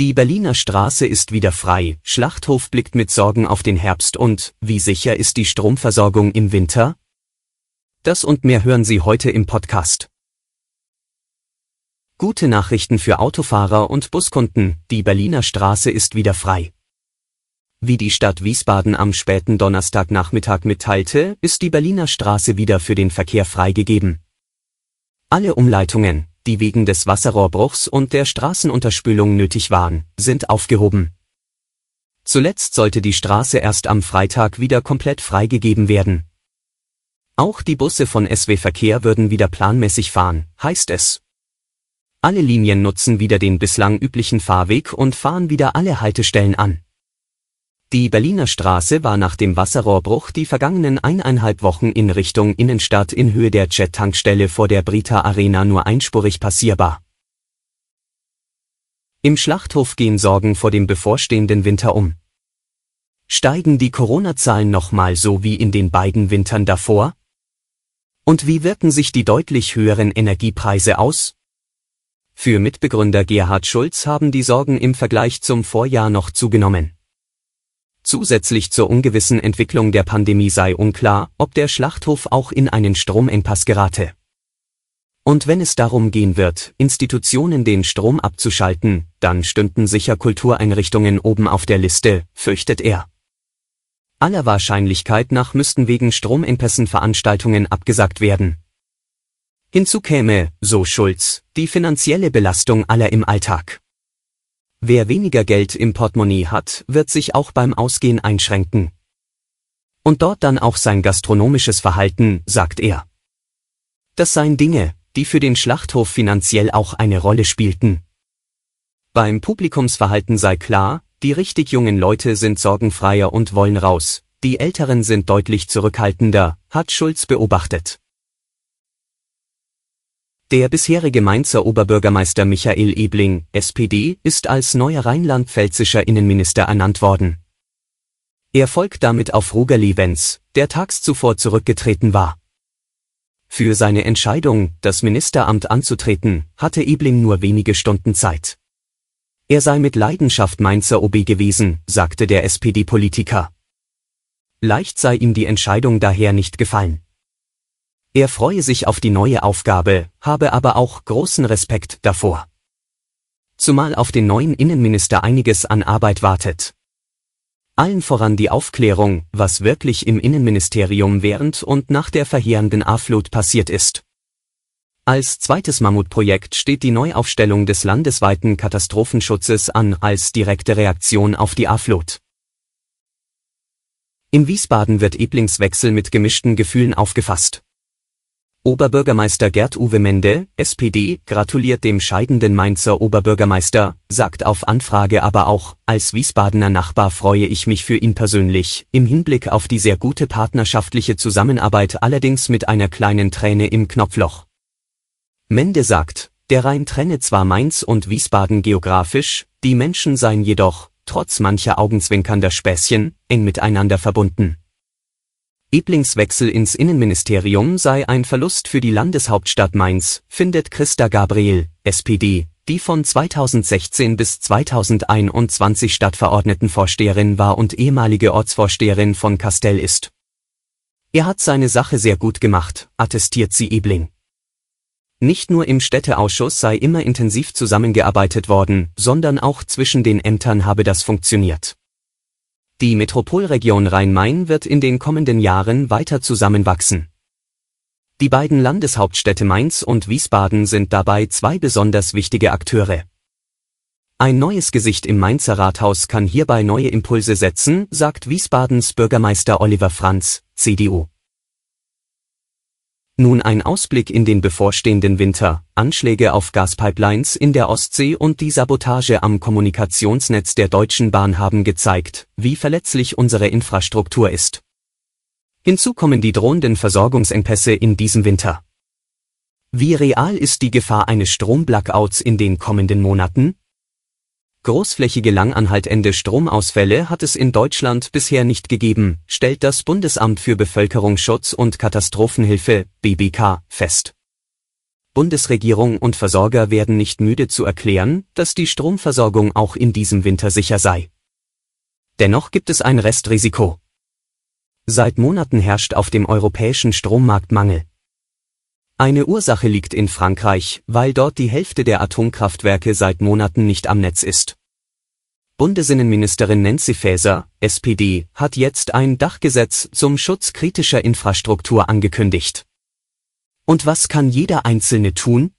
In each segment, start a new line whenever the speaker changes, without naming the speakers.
Die Berliner Straße ist wieder frei, Schlachthof blickt mit Sorgen auf den Herbst und, wie sicher ist die Stromversorgung im Winter? Das und mehr hören Sie heute im Podcast. Gute Nachrichten für Autofahrer und Buskunden, die Berliner Straße ist wieder frei. Wie die Stadt Wiesbaden am späten Donnerstagnachmittag mitteilte, ist die Berliner Straße wieder für den Verkehr freigegeben. Alle Umleitungen, die wegen des Wasserrohrbruchs und der Straßenunterspülung nötig waren, sind aufgehoben. Zuletzt sollte die Straße erst am Freitag wieder komplett freigegeben werden. Auch die Busse von SW Verkehr würden wieder planmäßig fahren, heißt es. Alle Linien nutzen wieder den bislang üblichen Fahrweg und fahren wieder alle Haltestellen an. Die Berliner Straße war nach dem Wasserrohrbruch die vergangenen eineinhalb Wochen in Richtung Innenstadt in Höhe der Jet-Tankstelle vor der Brita Arena nur einspurig passierbar. Im Schlachthof gehen Sorgen vor dem bevorstehenden Winter um. Steigen die Corona-Zahlen nochmal so wie in den beiden Wintern davor? Und wie wirken sich die deutlich höheren Energiepreise aus? Für Mitbegründer Gerhard Schulz haben die Sorgen im Vergleich zum Vorjahr noch zugenommen. Zusätzlich zur ungewissen Entwicklung der Pandemie sei unklar, ob der Schlachthof auch in einen Stromengpass gerate. Und wenn es darum gehen wird, Institutionen den Strom abzuschalten, dann stünden sicher Kultureinrichtungen oben auf der Liste, fürchtet er. Aller Wahrscheinlichkeit nach müssten wegen Stromengpässen Veranstaltungen abgesagt werden. Hinzu käme, so Schulz, die finanzielle Belastung aller im Alltag. Wer weniger Geld im Portemonnaie hat, wird sich auch beim Ausgehen einschränken. Und dort dann auch sein gastronomisches Verhalten, sagt er. Das seien Dinge, die für den Schlachthof finanziell auch eine Rolle spielten. Beim Publikumsverhalten sei klar, die richtig jungen Leute sind sorgenfreier und wollen raus, die Älteren sind deutlich zurückhaltender, hat Schulz beobachtet. Der bisherige Mainzer Oberbürgermeister Michael Ebling, SPD, ist als neuer rheinland-pfälzischer Innenminister ernannt worden. Er folgt damit auf Roger Levens, der tags zuvor zurückgetreten war. Für seine Entscheidung, das Ministeramt anzutreten, hatte Ebling nur wenige Stunden Zeit. Er sei mit Leidenschaft Mainzer OB gewesen, sagte der SPD-Politiker. Leicht sei ihm die Entscheidung daher nicht gefallen. Er freue sich auf die neue Aufgabe, habe aber auch großen Respekt davor. Zumal auf den neuen Innenminister einiges an Arbeit wartet. Allen voran die Aufklärung, was wirklich im Innenministerium während und nach der verheerenden A-Flut passiert ist. Als zweites Mammutprojekt steht die Neuaufstellung des landesweiten Katastrophenschutzes an als direkte Reaktion auf die A-Flut. In Wiesbaden wird Eblings Wechsel mit gemischten Gefühlen aufgefasst. Oberbürgermeister Gerd-Uwe Mende, SPD, gratuliert dem scheidenden Mainzer Oberbürgermeister, sagt auf Anfrage aber auch, als Wiesbadener Nachbar freue ich mich für ihn persönlich, im Hinblick auf die sehr gute partnerschaftliche Zusammenarbeit allerdings mit einer kleinen Träne im Knopfloch. Mende sagt, der Rhein trenne zwar Mainz und Wiesbaden geografisch, die Menschen seien jedoch, trotz mancher augenzwinkernder Späßchen, eng miteinander verbunden. Eblings Wechsel ins Innenministerium sei ein Verlust für die Landeshauptstadt Mainz, findet Christa Gabriel, SPD, die von 2016 bis 2021 Stadtverordnetenvorsteherin war und ehemalige Ortsvorsteherin von Castell ist. Er hat seine Sache sehr gut gemacht, attestiert sie Ebling. Nicht nur im Städteausschuss sei immer intensiv zusammengearbeitet worden, sondern auch zwischen den Ämtern habe das funktioniert. Die Metropolregion Rhein-Main wird in den kommenden Jahren weiter zusammenwachsen. Die beiden Landeshauptstädte Mainz und Wiesbaden sind dabei zwei besonders wichtige Akteure. Ein neues Gesicht im Mainzer Rathaus kann hierbei neue Impulse setzen, sagt Wiesbadens Bürgermeister Oliver Franz, CDU. Nun ein Ausblick in den bevorstehenden Winter, Anschläge auf Gaspipelines in der Ostsee und die Sabotage am Kommunikationsnetz der Deutschen Bahn haben gezeigt, wie verletzlich unsere Infrastruktur ist. Hinzu kommen die drohenden Versorgungsengpässe in diesem Winter. Wie real ist die Gefahr eines Stromblackouts in den kommenden Monaten? Großflächige langanhaltende Stromausfälle hat es in Deutschland bisher nicht gegeben, stellt das Bundesamt für Bevölkerungsschutz und Katastrophenhilfe BBK fest. Bundesregierung und Versorger werden nicht müde zu erklären, dass die Stromversorgung auch in diesem Winter sicher sei. Dennoch gibt es ein Restrisiko. Seit Monaten herrscht auf dem europäischen Strommarkt Mangel. Eine Ursache liegt in Frankreich, weil dort die Hälfte der Atomkraftwerke seit Monaten nicht am Netz ist. Bundesinnenministerin Nancy Faeser, SPD, hat jetzt ein Dachgesetz zum Schutz kritischer Infrastruktur angekündigt. Und was kann jeder Einzelne tun?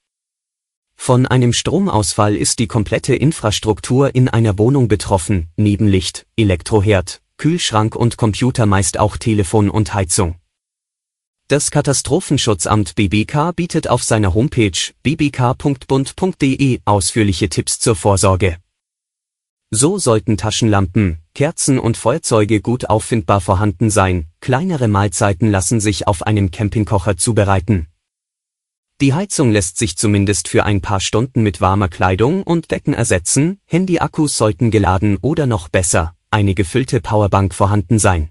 Von einem Stromausfall ist die komplette Infrastruktur in einer Wohnung betroffen, neben Licht, Elektroherd, Kühlschrank und Computer meist auch Telefon und Heizung. Das Katastrophenschutzamt BBK bietet auf seiner Homepage bbk.bund.de ausführliche Tipps zur Vorsorge. So sollten Taschenlampen, Kerzen und Feuerzeuge gut auffindbar vorhanden sein, kleinere Mahlzeiten lassen sich auf einem Campingkocher zubereiten. Die Heizung lässt sich zumindest für ein paar Stunden mit warmer Kleidung und Decken ersetzen, Handy-Akkus sollten geladen oder noch besser, eine gefüllte Powerbank vorhanden sein.